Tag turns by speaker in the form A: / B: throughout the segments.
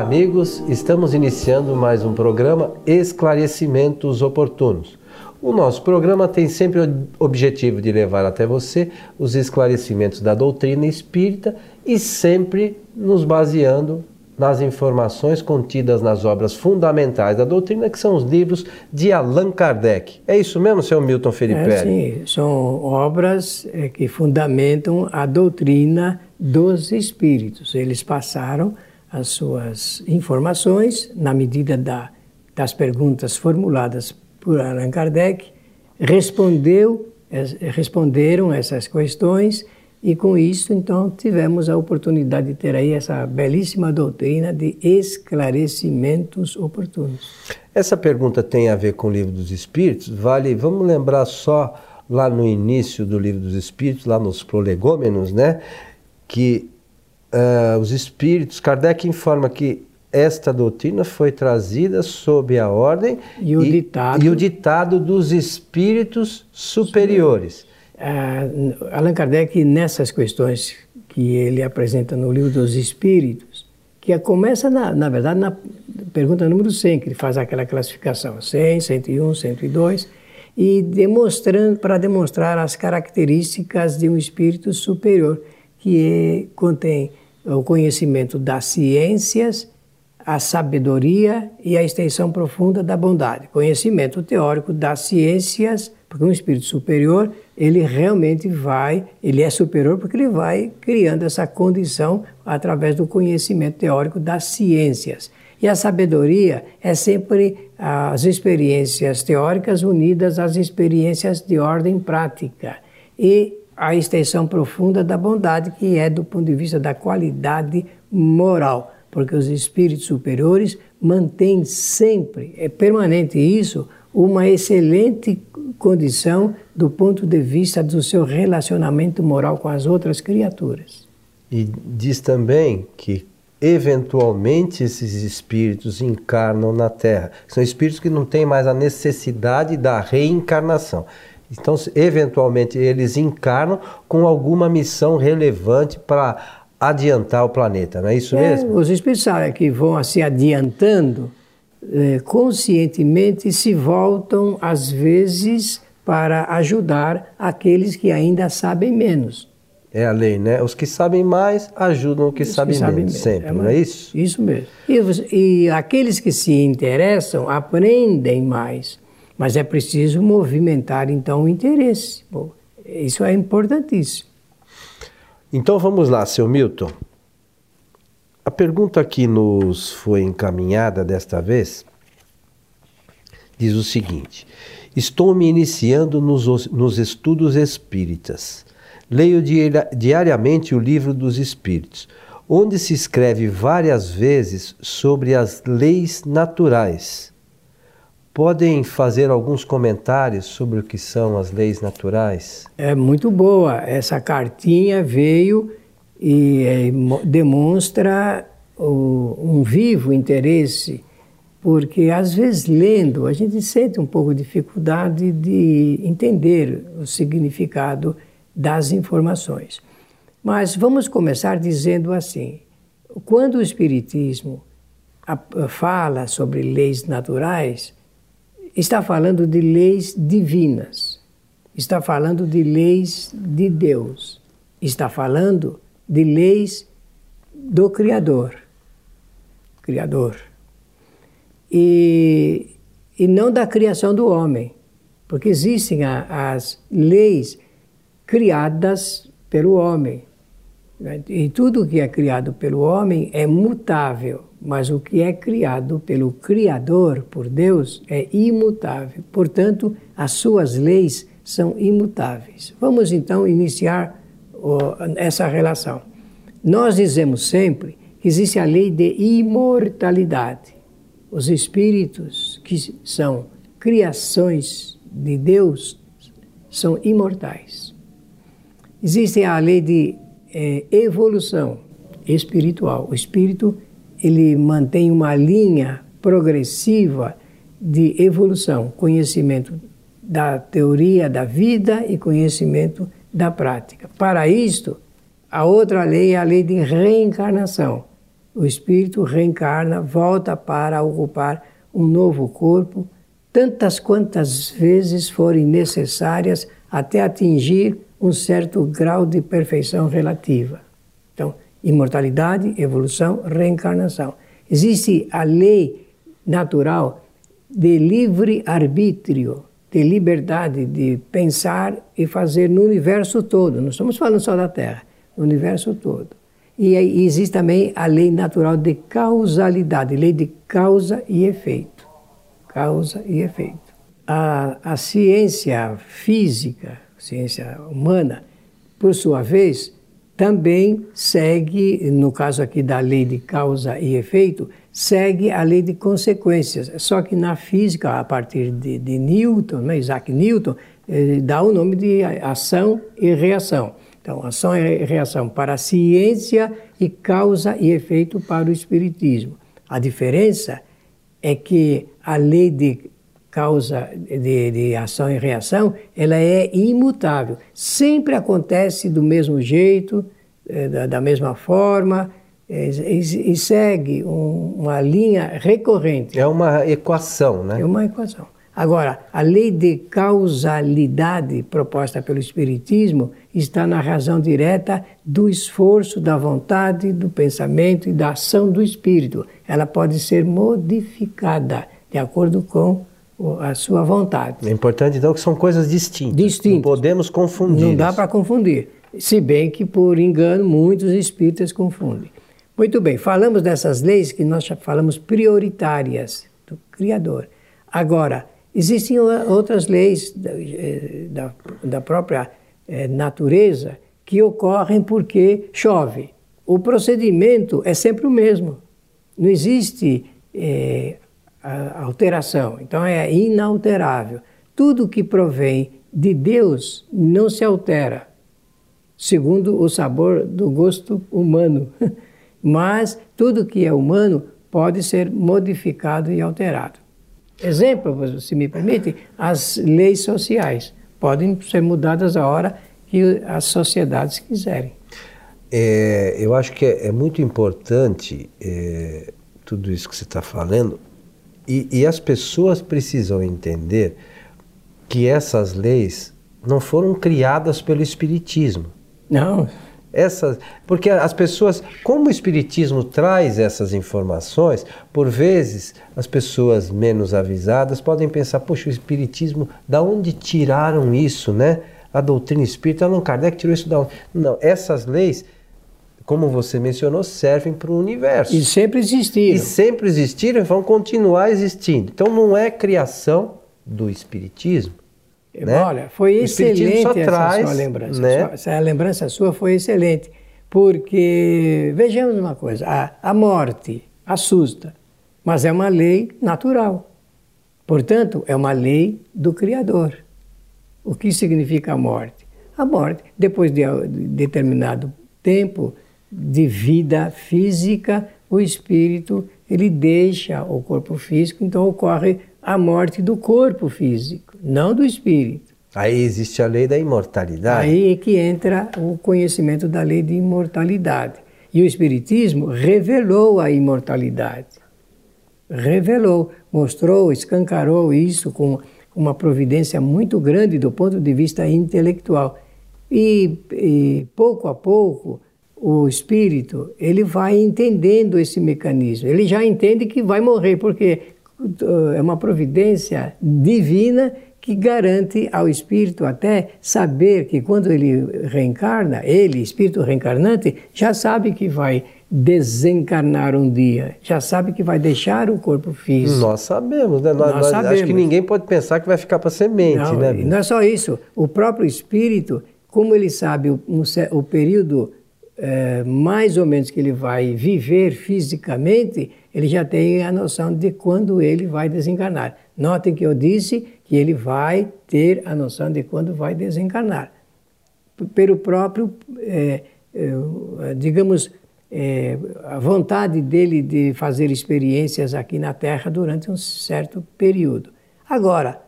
A: Olá, amigos. Estamos iniciando mais um programa Esclarecimentos Oportunos. O nosso programa tem sempre o objetivo de levar até você os esclarecimentos da doutrina espírita e sempre nos baseando nas informações contidas nas obras fundamentais da doutrina, que são os livros de Allan Kardec. É isso mesmo, senhor Milton Felipe? É,
B: sim, são obras é, que fundamentam a doutrina dos espíritos. Eles passaram as suas informações na medida da, das perguntas formuladas por Allan Kardec, respondeu, responderam essas questões e com isso, então, tivemos a oportunidade de ter aí essa belíssima doutrina de esclarecimentos oportunos.
A: Essa pergunta tem a ver com o Livro dos Espíritos. Vale, vamos lembrar só lá no início do Livro dos Espíritos, lá nos prolegômenos, né, que uh, os Espíritos, Kardec informa que esta doutrina foi trazida sob a ordem
B: e o, e, ditado,
A: e o ditado dos Espíritos superiores.
B: Uh, Allan Kardec, nessas questões que ele apresenta no Livro dos Espíritos, que começa, na, na verdade, na pergunta número 100, que ele faz aquela classificação, 100, 101, 102, e demonstrando, para demonstrar as características de um espírito superior, que é, contém o conhecimento das ciências, a sabedoria e a extensão profunda da bondade. Conhecimento teórico das ciências, porque um espírito superior, ele realmente vai, ele é superior porque ele vai criando essa condição através do conhecimento teórico das ciências. E a sabedoria é sempre as experiências teóricas unidas às experiências de ordem prática. E a extensão profunda da bondade, que é do ponto de vista da qualidade moral, porque os espíritos superiores mantêm sempre, é permanente isso, uma excelente condição do ponto de vista do seu relacionamento moral com as outras criaturas.
A: E diz também que eventualmente esses espíritos encarnam na Terra. São espíritos que não têm mais a necessidade da reencarnação. Então, eventualmente, eles encarnam com alguma missão relevante para adiantar o planeta, não é isso é, mesmo?
B: Os espíritos sabem que vão se assim, adiantando é, conscientemente se voltam, às vezes, para ajudar aqueles que ainda sabem menos.
A: É a lei, né? Os que sabem mais ajudam os que, os sabem, que sabem menos, sempre, é, não é isso?
B: Isso mesmo. E, e aqueles que se interessam aprendem mais, mas é preciso movimentar então o interesse. Bom, isso é importantíssimo.
A: Então vamos lá, seu Milton. A pergunta que nos foi encaminhada desta vez diz o seguinte: Estou me iniciando nos, nos estudos espíritas. Leio diariamente o livro dos Espíritos, onde se escreve várias vezes sobre as leis naturais. Podem fazer alguns comentários sobre o que são as leis naturais?
B: É muito boa. Essa cartinha veio e é, demonstra o, um vivo interesse, porque às vezes lendo a gente sente um pouco de dificuldade de entender o significado das informações. Mas vamos começar dizendo assim: quando o Espiritismo fala sobre leis naturais, está falando de leis divinas, está falando de leis de Deus, está falando de leis do Criador. Criador. E, e não da criação do homem, porque existem a, as leis criadas pelo homem. Né? E tudo que é criado pelo homem é mutável, mas o que é criado pelo Criador, por Deus, é imutável. Portanto, as suas leis são imutáveis. Vamos então iniciar essa relação. Nós dizemos sempre que existe a lei de imortalidade. Os espíritos que são criações de Deus são imortais. Existe a lei de é, evolução espiritual. O espírito ele mantém uma linha progressiva de evolução, conhecimento da teoria da vida e conhecimento da prática. Para isto, a outra lei é a lei de reencarnação. o espírito reencarna, volta para ocupar um novo corpo, tantas quantas vezes forem necessárias até atingir um certo grau de perfeição relativa. Imortalidade, evolução, reencarnação. Existe a lei natural de livre arbítrio, de liberdade de pensar e fazer no universo todo. Não estamos falando só da Terra, no universo todo. E, e existe também a lei natural de causalidade, lei de causa e efeito. Causa e efeito. A, a ciência física, ciência humana, por sua vez, também segue, no caso aqui da lei de causa e efeito, segue a lei de consequências. Só que na física, a partir de, de Newton, né, Isaac Newton, dá o nome de ação e reação. Então, ação e reação para a ciência e causa e efeito para o espiritismo. A diferença é que a lei de causa de, de, ação e reação, ela é imutável. Sempre acontece do mesmo jeito, eh, da, da mesma forma, eh, e, e segue um, uma linha recorrente.
A: É uma equação, né?
B: É uma equação. Agora, a lei de causalidade proposta pelo Espiritismo está na razão direta do esforço, da vontade, do pensamento e da ação do espírito. Ela pode ser modificada de acordo com a sua vontade.
A: É importante então que são coisas distintas.
B: Distintas. Não
A: podemos confundir.
B: Não dá para confundir. Se bem que por engano muitos espíritas confundem. Muito bem, falamos dessas leis que nós falamos prioritárias do Criador. Agora, existem outras leis da, eh, da, da própria eh, natureza que ocorrem porque chove. O procedimento é sempre o mesmo. Não existe eh, alteração. Então é inalterável. Tudo que provém de Deus não se altera, segundo o sabor do gosto humano. Mas tudo que é humano pode ser modificado e alterado. Exemplo, se me permite, as leis sociais podem ser mudadas a hora que as sociedades quiserem.
A: É, eu acho que é, é muito importante é, tudo isso que você está falando, e, e as pessoas precisam entender que essas leis não foram criadas pelo Espiritismo.
B: Não.
A: Essas, porque as pessoas, como o Espiritismo traz essas informações, por vezes as pessoas menos avisadas podem pensar: poxa, o Espiritismo, da onde tiraram isso, né? A doutrina espírita, Allan Kardec tirou isso da onde? Não, essas leis como você mencionou, servem para o universo.
B: E sempre existiram.
A: E sempre existiram e vão continuar existindo. Então não é criação do Espiritismo. Né?
B: Olha, foi excelente essa traz, sua lembrança. Né? Sua, essa lembrança sua foi excelente. Porque, vejamos uma coisa, a, a morte assusta, mas é uma lei natural. Portanto, é uma lei do Criador. O que significa a morte? A morte, depois de, de determinado tempo, de vida física, o espírito ele deixa o corpo físico, então ocorre a morte do corpo físico, não do espírito.
A: Aí existe a lei da imortalidade.
B: Aí é que entra o conhecimento da lei de imortalidade. E o Espiritismo revelou a imortalidade. Revelou, mostrou, escancarou isso com uma providência muito grande do ponto de vista intelectual. E, e pouco a pouco, o espírito, ele vai entendendo esse mecanismo. Ele já entende que vai morrer, porque uh, é uma providência divina que garante ao espírito até saber que quando ele reencarna, ele, espírito reencarnante, já sabe que vai desencarnar um dia, já sabe que vai deixar o corpo físico.
A: Nós sabemos, né? Nós, nós sabemos. Acho que ninguém pode pensar que vai ficar para semente,
B: não,
A: né?
B: Não é só isso. O próprio espírito, como ele sabe o, o período é, mais ou menos que ele vai viver fisicamente, ele já tem a noção de quando ele vai desencarnar. Notem que eu disse que ele vai ter a noção de quando vai desencarnar. Pelo próprio, é, é, digamos, a vontade dele de fazer experiências aqui na Terra durante um certo período. Agora,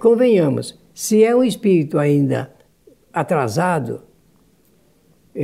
B: convenhamos, se é um espírito ainda atrasado,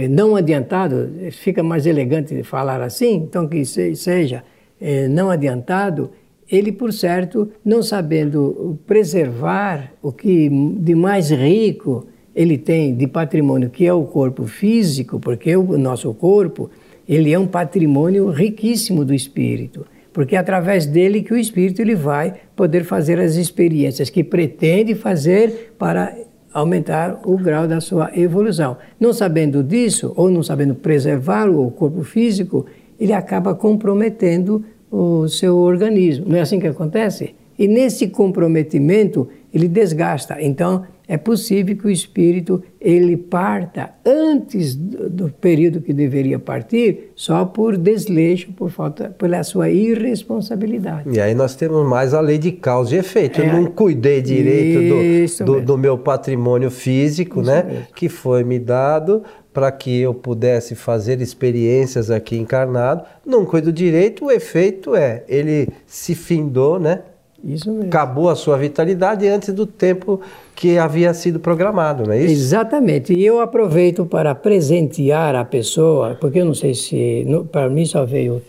B: não adiantado, fica mais elegante falar assim, então que seja eh, não adiantado, ele, por certo, não sabendo preservar o que de mais rico ele tem de patrimônio, que é o corpo físico, porque o nosso corpo ele é um patrimônio riquíssimo do espírito, porque é através dele que o espírito ele vai poder fazer as experiências que pretende fazer para aumentar o grau da sua evolução. Não sabendo disso, ou não sabendo preservar o corpo físico, ele acaba comprometendo o seu organismo. Não é assim que acontece? E nesse comprometimento, ele desgasta. Então, é possível que o espírito ele parta antes do, do, período que deveria partir, só por desleixo, por falta, pela sua irresponsabilidade.
A: E aí nós temos mais a lei de causa e efeito. É, Eu não cuidei direito do, do, do, meu patrimônio físico, isso né, mesmo. que foi me dado para que eu pudesse fazer experiências aqui encarnado. Não cuido direito, o efeito é ele se findou, né?
B: Isso mesmo.
A: Acabou a sua vitalidade antes do tempo que havia sido programado, não é isso?
B: Exatamente. E eu aproveito para presentear a pessoa, porque eu não sei se. Para mim só veio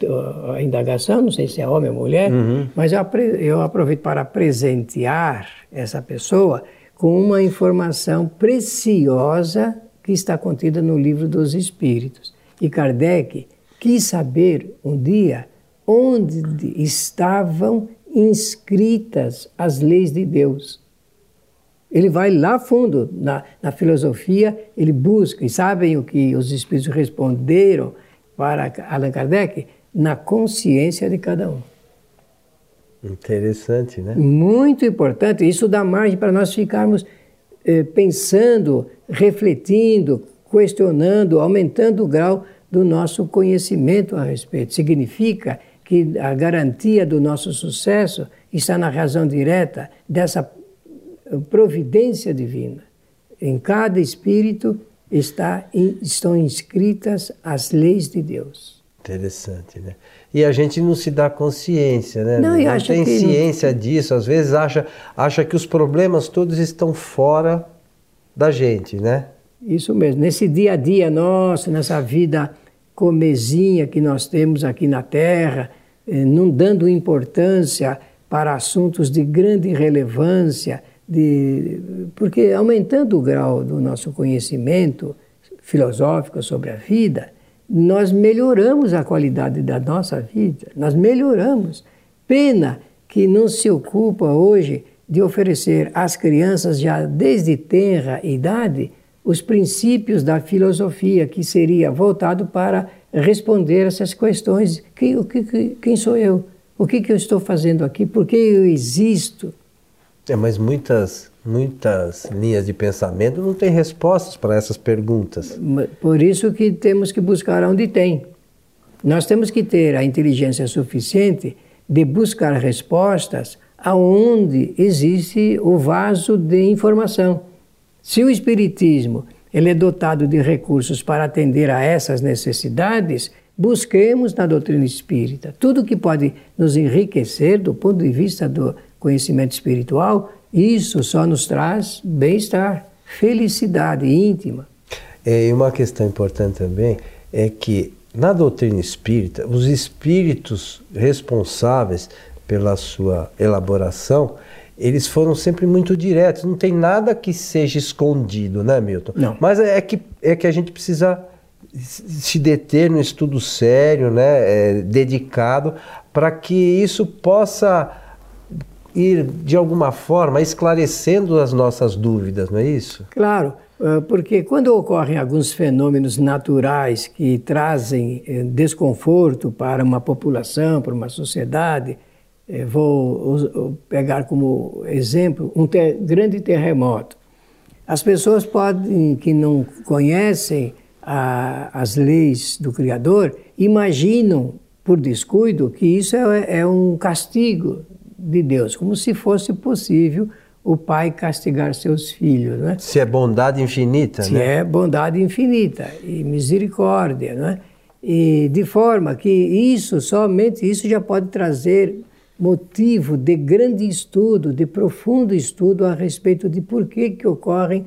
B: a indagação, não sei se é homem ou mulher, uhum. mas eu, eu aproveito para presentear essa pessoa com uma informação preciosa que está contida no livro dos Espíritos. E Kardec quis saber um dia onde estavam inscritas as leis de Deus. Ele vai lá fundo na, na filosofia, ele busca, e sabem o que os espíritos responderam para Allan Kardec? Na consciência de cada um.
A: Interessante, né?
B: Muito importante. Isso dá margem para nós ficarmos eh, pensando, refletindo, questionando, aumentando o grau do nosso conhecimento a respeito. Significa que a garantia do nosso sucesso está na razão direta dessa providência divina. Em cada espírito está, estão inscritas as leis de Deus.
A: Interessante, né? E a gente não se dá consciência, né?
B: Não,
A: não
B: tem
A: ciência não... disso. Às vezes acha, acha que os problemas todos estão fora da gente, né?
B: Isso mesmo. Nesse dia a dia nosso, nessa vida comezinha que nós temos aqui na Terra, eh, não dando importância para assuntos de grande relevância, de, porque aumentando o grau do nosso conhecimento filosófico sobre a vida, nós melhoramos a qualidade da nossa vida, nós melhoramos. Pena que não se ocupa hoje de oferecer às crianças, já desde tenra idade, os princípios da filosofia, que seria voltado para responder essas questões: quem, o que, quem sou eu? O que, que eu estou fazendo aqui? Por que eu existo?
A: É, mas muitas, muitas linhas de pensamento não têm respostas para essas perguntas.
B: Por isso que temos que buscar onde tem. Nós temos que ter a inteligência suficiente de buscar respostas aonde existe o vaso de informação. Se o espiritismo ele é dotado de recursos para atender a essas necessidades, busquemos na doutrina espírita tudo que pode nos enriquecer do ponto de vista do conhecimento espiritual, isso só nos traz bem-estar, felicidade íntima.
A: É, e uma questão importante também é que na doutrina espírita, os espíritos responsáveis pela sua elaboração, eles foram sempre muito diretos. Não tem nada que seja escondido, né, Milton?
B: Não.
A: Mas é que, é que a gente precisa se deter no estudo sério, né, é, dedicado, para que isso possa ir, de alguma forma, esclarecendo as nossas dúvidas, não é isso?
B: Claro, eh, porque quando ocorrem alguns fenômenos naturais que trazem eh, desconforto para uma população, para uma sociedade, vou pegar como exemplo um ter grande terremoto. As pessoas podem, que não conhecem a, as leis do Criador, imaginam por descuido que isso é, é um castigo de Deus, como se fosse possível o pai castigar seus filhos. Né?
A: Se é bondade infinita,
B: Se
A: né?
B: é bondade infinita e misericórdia. Né? E de forma que isso, somente isso já pode trazer motivo de grande estudo, de profundo estudo a respeito de por que, que ocorrem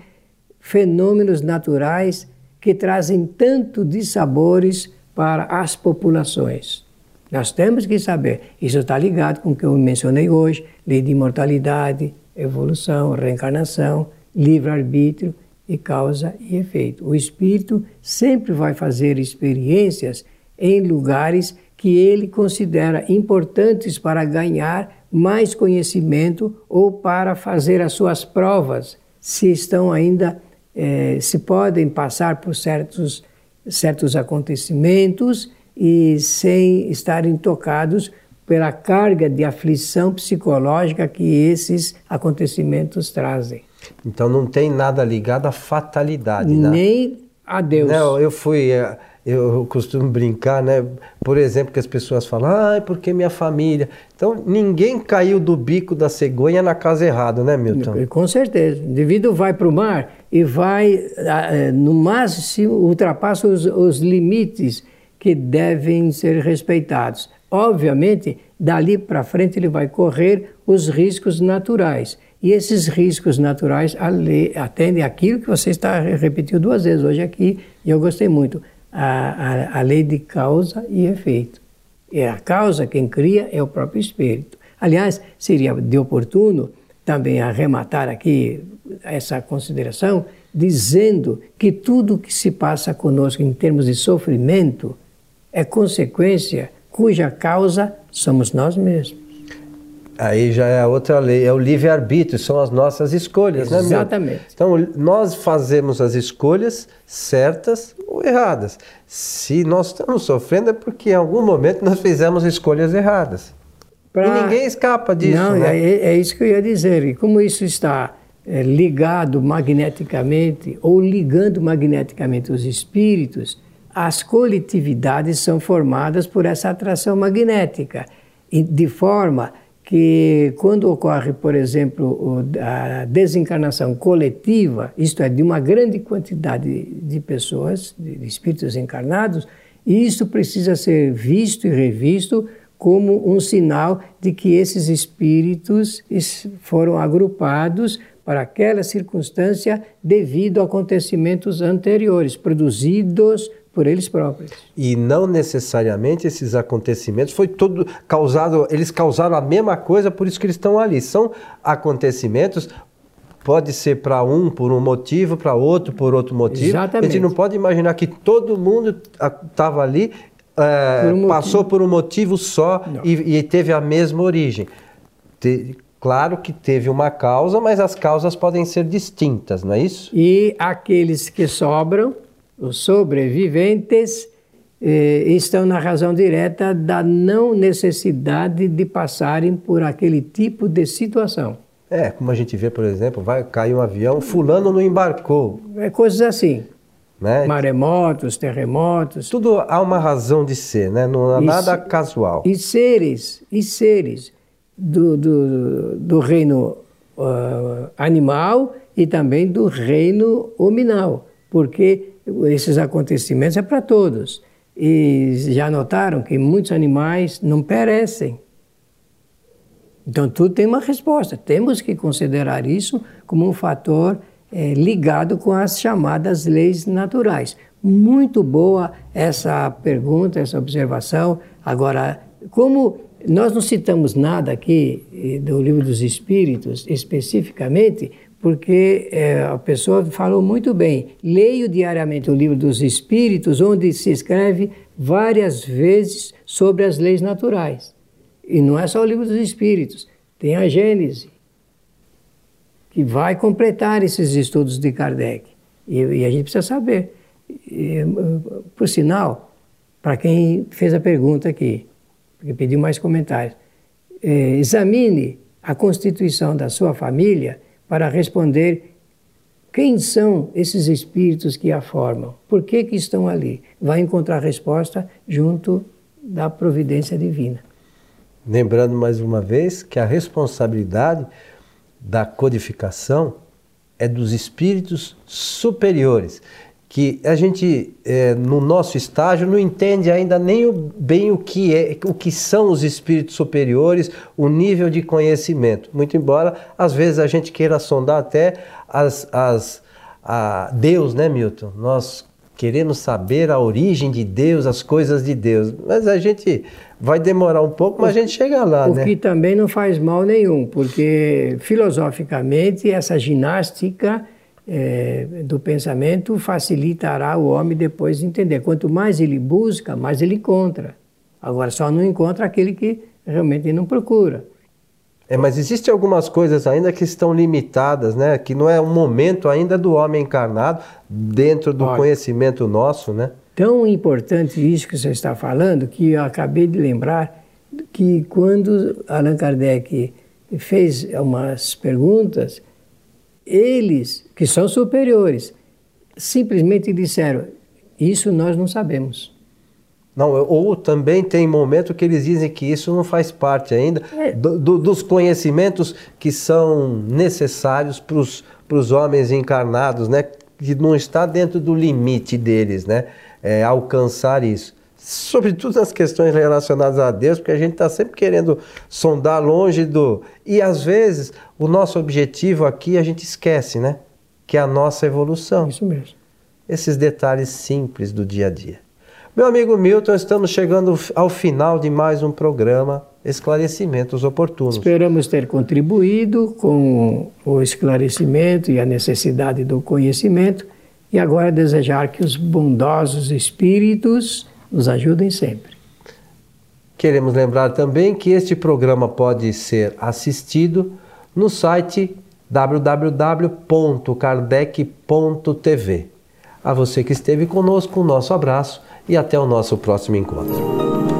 B: fenômenos naturais que trazem tanto de sabores para as populações. Nós temos que saber, isso está ligado com o que eu mencionei hoje: lei de imortalidade, evolução, reencarnação, livre-arbítrio e causa e efeito. O espírito sempre vai fazer experiências em lugares que ele considera importantes para ganhar mais conhecimento ou para fazer as suas provas, se estão ainda, eh, se podem passar por certos, certos acontecimentos e sem estarem tocados pela carga de aflição psicológica que esses acontecimentos trazem.
A: Então não tem nada ligado à fatalidade, né?
B: Nem a Deus.
A: Não, eu fui. Eh, eu costumo brincar, né? Por exemplo, que as pessoas falam, ah, porque minha família. Então, ninguém caiu do bico da cegonha na casa errada, né, Milton?
B: Com certeza. O indivíduo vai para o mar e vai, eh, no máximo, ultrapassa os, os limites que devem ser respeitados. Obviamente, dali para frente ele vai correr os riscos naturais. E esses riscos naturais atendem aquilo que você está repetiu duas vezes hoje aqui, e eu gostei muito, a, a, a lei de causa e efeito. E a causa, quem cria, é o próprio espírito. Aliás, seria de oportuno também arrematar aqui essa consideração, dizendo que tudo que se passa conosco em termos de sofrimento é consequência cuja causa somos nós mesmos.
A: Aí já é outra lei, é o livre-arbítrio, são as nossas escolhas,
B: Exatamente. né, Exatamente.
A: Então, nós fazemos as escolhas certas ou erradas. Se nós estamos sofrendo é porque em algum momento nós fizemos escolhas erradas. Pra... E ninguém escapa disso.
B: Não,
A: né?
B: é, é, isso que eu ia dizer. E como isso está é, ligado magneticamente ou ligando magneticamente os espíritos, as coletividades são formadas por essa atração magnética, de forma que quando ocorre, por exemplo, a desencarnação coletiva, isto é, de uma grande quantidade de pessoas, de espíritos encarnados, isso precisa ser visto e revisto como um sinal de que esses espíritos foram agrupados para aquela circunstância devido a acontecimentos anteriores, produzidos por eles próprios.
A: E não necessariamente esses acontecimentos foi todo causado, eles causaram a mesma coisa, por isso que eles estão ali. São acontecimentos pode ser para um por um motivo, para outro por outro motivo.
B: Exatamente.
A: A gente não pode imaginar que todo mundo estava ali é, por um passou por um motivo só e, e, teve a mesma origem. Te, claro que teve uma causa, mas as causas podem ser distintas, não é isso?
B: E aqueles que sobram os sobreviventes eh, estão na razão direta da não necessidade de passarem por aquele tipo de situação.
A: É, como a gente vê, por exemplo, vai cair um avião, fulano não embarcou.
B: É coisas assim. Né? Maremotos, terremotos.
A: Tudo há uma razão de ser, né? não há e nada casual.
B: E seres, e seres do, do, do reino uh, animal e também do reino hominal, porque esses acontecimentos é para todos. E já notaram que muitos animais não perecem. Então tudo tem uma resposta. Temos que considerar isso como um fator é, ligado com as chamadas leis naturais. Muito boa essa pergunta, essa observação. Agora, como nós não citamos nada aqui eh, do livro dos Espíritos especificamente, porque é, a pessoa falou muito bem. Leio diariamente o livro dos Espíritos, onde se escreve várias vezes sobre as leis naturais. E não é só o livro dos Espíritos, tem a Gênese, que vai completar esses estudos de Kardec. E, e a gente precisa saber. E, por sinal, para quem fez a pergunta aqui, porque pediu mais comentários, é, examine a constituição da sua família para responder quem são esses espíritos que a formam, por que, que estão ali. Vai encontrar resposta junto da providência divina.
A: Lembrando mais uma vez que a responsabilidade da codificação é dos espíritos superiores que a gente é, no nosso estágio não entende ainda nem o, bem o que é, o que são os espíritos superiores, o nível de conhecimento. Muito embora às vezes a gente queira sondar até as, as a Deus, né, Milton? Nós querendo saber a origem de Deus, as coisas de Deus. Mas a gente vai demorar um pouco, mas a gente chega lá,
B: o
A: né?
B: O que também não faz mal nenhum, porque filosoficamente essa ginástica é, do pensamento facilitará o homem depois de entender. Quanto mais ele busca, mais ele encontra. Agora só não encontra aquele que realmente não procura.
A: É, mas existem algumas coisas ainda que estão limitadas, né? Que não é o momento ainda do homem encarnado dentro do Olha, conhecimento nosso, né?
B: Tão importante isso que você está falando que eu acabei de lembrar que quando Allan Kardec fez umas perguntas, eles, que são superiores, simplesmente disseram: Isso nós não sabemos.
A: Não, ou também tem momento que eles dizem que isso não faz parte ainda é. do, do, dos conhecimentos que são necessários para os homens encarnados, né? Que não está dentro do limite deles, né? É, alcançar isso. Sobretudo nas questões relacionadas a Deus, porque a gente está sempre querendo sondar longe do. E às vezes o nosso objetivo aqui a gente esquece, né? Que é a nossa evolução.
B: Isso mesmo.
A: Esses detalhes simples do dia a dia. Meu amigo Milton, estamos chegando ao final de mais um programa Esclarecimentos Oportunos.
B: Esperamos ter contribuído com o esclarecimento e a necessidade do conhecimento e agora desejar que os bondosos espíritos nos ajudem sempre.
A: Queremos lembrar também que este programa pode ser assistido no site www.kardec.tv. A você que esteve conosco, um nosso abraço e até o nosso próximo encontro.